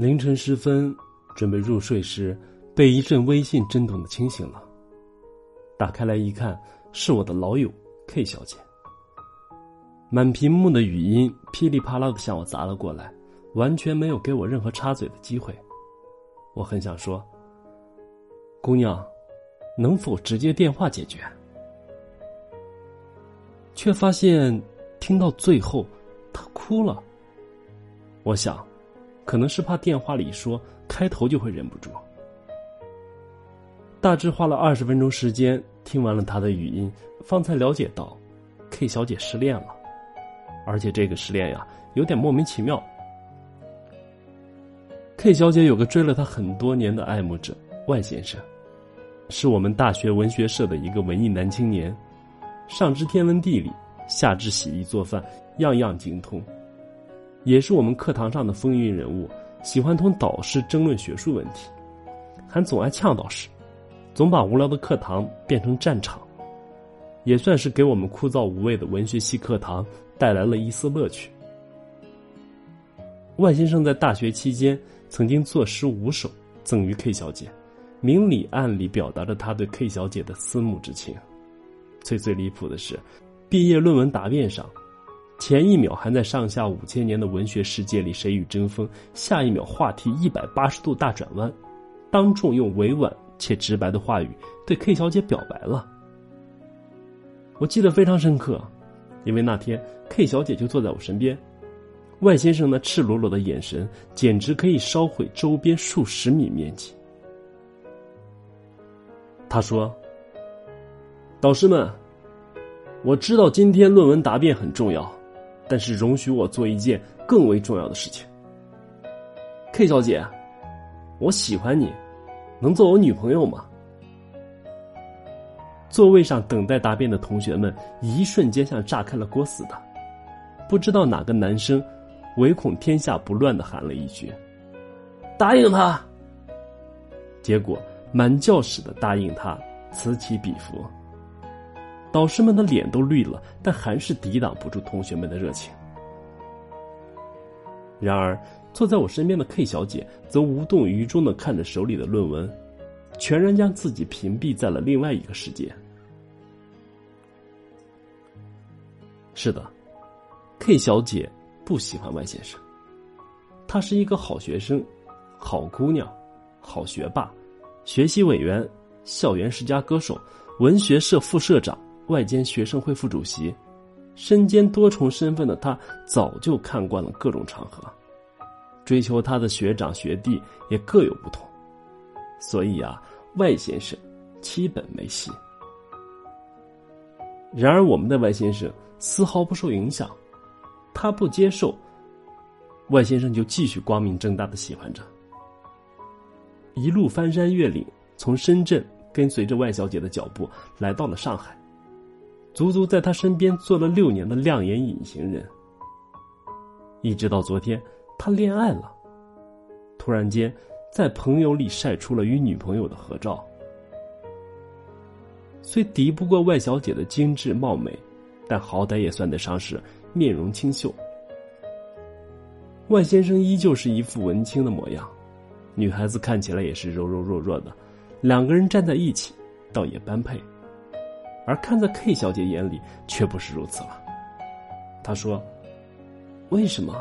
凌晨时分，准备入睡时，被一阵微信震动的惊醒了。打开来一看，是我的老友 K 小姐。满屏幕的语音噼里啪啦的向我砸了过来，完全没有给我任何插嘴的机会。我很想说：“姑娘，能否直接电话解决？”却发现听到最后，她哭了。我想。可能是怕电话里说开头就会忍不住。大致花了二十分钟时间，听完了他的语音，方才了解到，K 小姐失恋了，而且这个失恋呀，有点莫名其妙。K 小姐有个追了她很多年的爱慕者万先生，是我们大学文学社的一个文艺男青年，上知天文地理，下知洗衣做饭，样样精通。也是我们课堂上的风云人物，喜欢同导师争论学术问题，还总爱呛导师，总把无聊的课堂变成战场，也算是给我们枯燥无味的文学系课堂带来了一丝乐趣。万先生在大学期间曾经作诗五首赠予 K 小姐，明里暗里表达着他对 K 小姐的思慕之情。最最离谱的是，毕业论文答辩上。前一秒还在上下五千年的文学世界里谁与争锋，下一秒话题一百八十度大转弯，当众用委婉且直白的话语对 K 小姐表白了。我记得非常深刻，因为那天 K 小姐就坐在我身边，外先生那赤裸裸的眼神简直可以烧毁周边数十米面积。他说：“导师们，我知道今天论文答辩很重要。”但是容许我做一件更为重要的事情，K 小姐，我喜欢你，能做我女朋友吗？座位上等待答辩的同学们一瞬间像炸开了锅似的，不知道哪个男生唯恐天下不乱的喊了一句：“答应他。”结果满教室的答应他，此起彼伏。导师们的脸都绿了，但还是抵挡不住同学们的热情。然而，坐在我身边的 K 小姐则无动于衷的看着手里的论文，全然将自己屏蔽在了另外一个世界。是的，K 小姐不喜欢外先生。她是一个好学生、好姑娘、好学霸、学习委员、校园十佳歌手、文学社副社长。外兼学生会副主席，身兼多重身份的他早就看惯了各种场合，追求他的学长学弟也各有不同，所以啊，外先生基本没戏。然而，我们的外先生丝毫不受影响，他不接受，外先生就继续光明正大的喜欢着，一路翻山越岭，从深圳跟随着外小姐的脚步来到了上海。足足在他身边做了六年的亮眼隐形人，一直到昨天，他恋爱了，突然间在朋友里晒出了与女朋友的合照。虽敌不过外小姐的精致貌美，但好歹也算得上是面容清秀。外先生依旧是一副文青的模样，女孩子看起来也是柔柔弱弱的，两个人站在一起，倒也般配。而看在 K 小姐眼里，却不是如此了。她说：“为什么？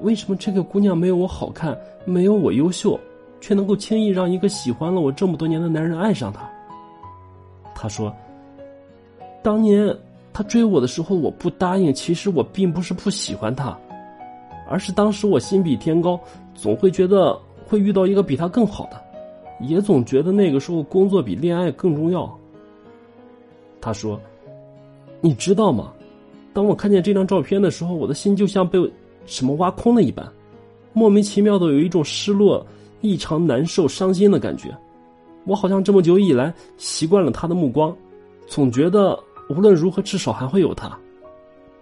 为什么这个姑娘没有我好看，没有我优秀，却能够轻易让一个喜欢了我这么多年的男人爱上她？”她说：“当年他追我的时候，我不答应。其实我并不是不喜欢他，而是当时我心比天高，总会觉得会遇到一个比他更好的，也总觉得那个时候工作比恋爱更重要。”他说：“你知道吗？当我看见这张照片的时候，我的心就像被什么挖空了一般，莫名其妙的有一种失落、异常难受、伤心的感觉。我好像这么久以来习惯了他的目光，总觉得无论如何至少还会有他。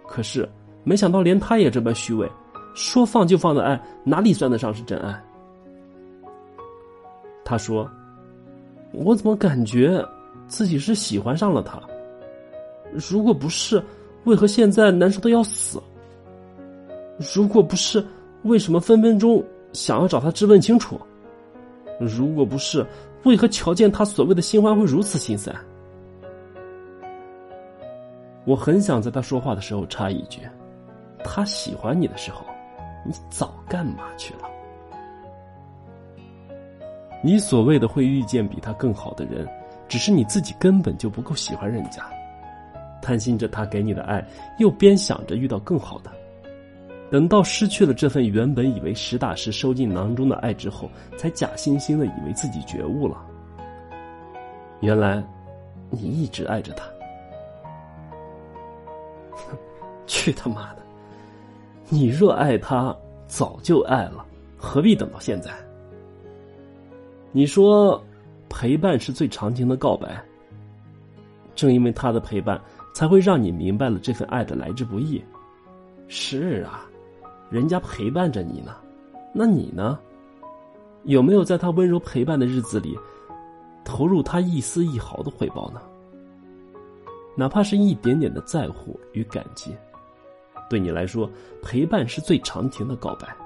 可是没想到连他也这般虚伪，说放就放的爱哪里算得上是真爱？”他说：“我怎么感觉自己是喜欢上了他？”如果不是，为何现在难受的要死？如果不是，为什么分分钟想要找他质问清楚。如果不是，为何瞧见他所谓的新欢会如此心塞？我很想在他说话的时候插一句：他喜欢你的时候，你早干嘛去了？你所谓的会遇见比他更好的人，只是你自己根本就不够喜欢人家，贪心着他给你的爱，又边想着遇到更好的。等到失去了这份原本以为实打实收进囊中的爱之后，才假惺惺的以为自己觉悟了。原来，你一直爱着他。去他妈的！你若爱他，早就爱了，何必等到现在？你说，陪伴是最长情的告白。正因为他的陪伴，才会让你明白了这份爱的来之不易。是啊，人家陪伴着你呢，那你呢？有没有在他温柔陪伴的日子里，投入他一丝一毫的回报呢？哪怕是一点点的在乎与感激，对你来说，陪伴是最长情的告白。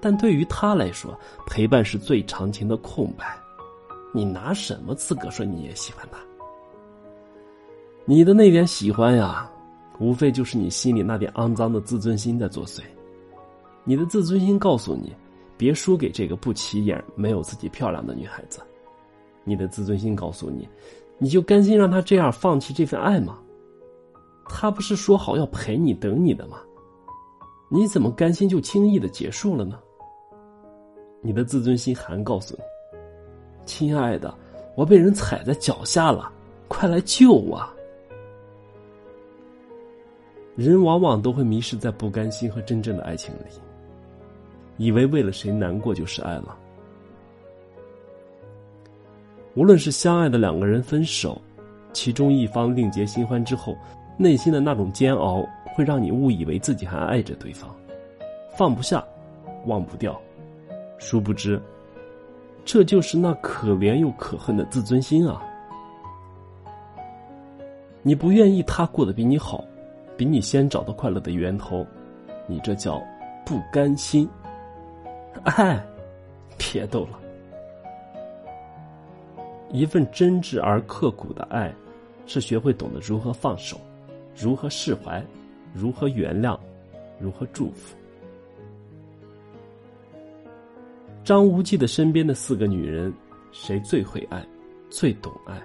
但对于他来说，陪伴是最长情的空白。你拿什么资格说你也喜欢他？你的那点喜欢呀，无非就是你心里那点肮脏的自尊心在作祟。你的自尊心告诉你，别输给这个不起眼、没有自己漂亮的女孩子。你的自尊心告诉你，你就甘心让她这样放弃这份爱吗？她不是说好要陪你、等你的吗？你怎么甘心就轻易的结束了呢？你的自尊心还告诉你：“亲爱的，我被人踩在脚下了，快来救我！”人往往都会迷失在不甘心和真正的爱情里，以为为了谁难过就是爱了。无论是相爱的两个人分手，其中一方另结新欢之后，内心的那种煎熬，会让你误以为自己还爱着对方，放不下，忘不掉。殊不知，这就是那可怜又可恨的自尊心啊！你不愿意他过得比你好，比你先找到快乐的源头，你这叫不甘心。哎，别逗了。一份真挚而刻骨的爱，是学会懂得如何放手，如何释怀，如何原谅，如何祝福。张无忌的身边的四个女人，谁最会爱，最懂爱？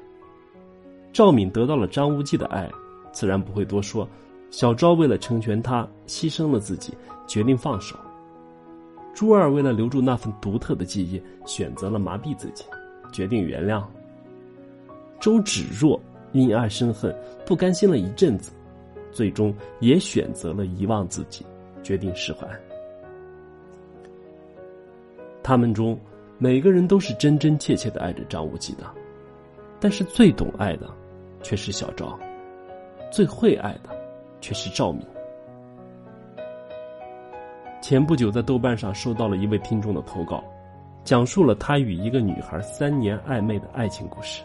赵敏得到了张无忌的爱，自然不会多说。小昭为了成全他，牺牲了自己，决定放手。朱二为了留住那份独特的记忆，选择了麻痹自己，决定原谅。周芷若因爱生恨，不甘心了一阵子，最终也选择了遗忘自己，决定释怀。他们中每个人都是真真切切的爱着张无忌的，但是最懂爱的却是小昭，最会爱的却是赵敏。前不久在豆瓣上收到了一位听众的投稿，讲述了他与一个女孩三年暧昧的爱情故事。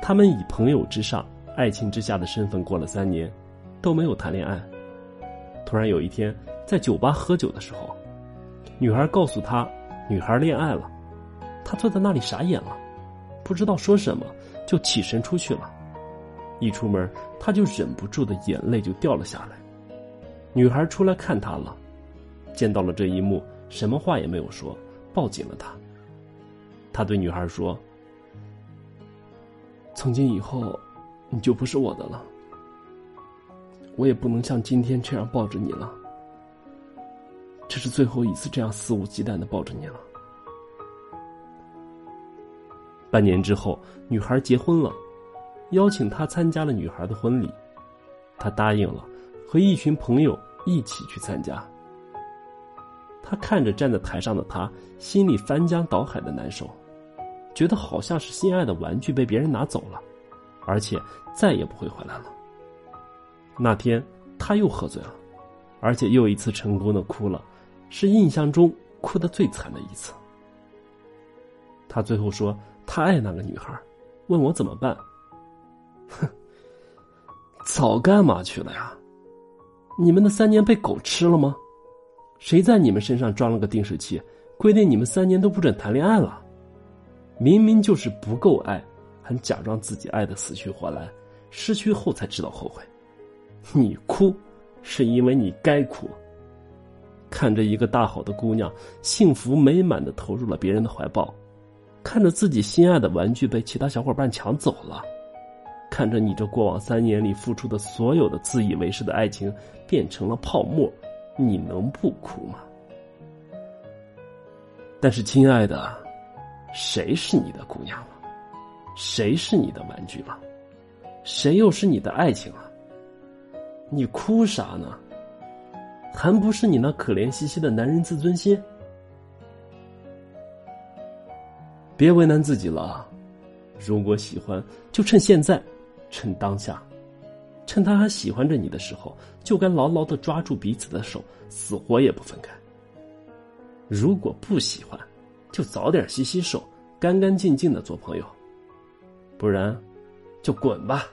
他们以朋友之上、爱情之下的身份过了三年，都没有谈恋爱。突然有一天，在酒吧喝酒的时候。女孩告诉他，女孩恋爱了，他坐在那里傻眼了，不知道说什么，就起身出去了。一出门，他就忍不住的眼泪就掉了下来。女孩出来看他了，见到了这一幕，什么话也没有说，抱紧了他。他对女孩说：“从今以后，你就不是我的了，我也不能像今天这样抱着你了。”这是最后一次这样肆无忌惮的抱着你了。半年之后，女孩结婚了，邀请他参加了女孩的婚礼，他答应了，和一群朋友一起去参加。他看着站在台上的他，心里翻江倒海的难受，觉得好像是心爱的玩具被别人拿走了，而且再也不会回来了。那天他又喝醉了，而且又一次成功的哭了。是印象中哭得最惨的一次。他最后说他爱那个女孩，问我怎么办。早干嘛去了呀？你们的三年被狗吃了吗？谁在你们身上装了个定时器，规定你们三年都不准谈恋爱了？明明就是不够爱，还假装自己爱的死去活来，失去后才知道后悔。你哭，是因为你该哭。看着一个大好的姑娘幸福美满的投入了别人的怀抱，看着自己心爱的玩具被其他小伙伴抢走了，看着你这过往三年里付出的所有的自以为是的爱情变成了泡沫，你能不哭吗？但是，亲爱的，谁是你的姑娘了？谁是你的玩具了？谁又是你的爱情了？你哭啥呢？还不是你那可怜兮兮的男人自尊心？别为难自己了。如果喜欢，就趁现在，趁当下，趁他还喜欢着你的时候，就该牢牢的抓住彼此的手，死活也不分开。如果不喜欢，就早点洗洗手，干干净净的做朋友。不然，就滚吧。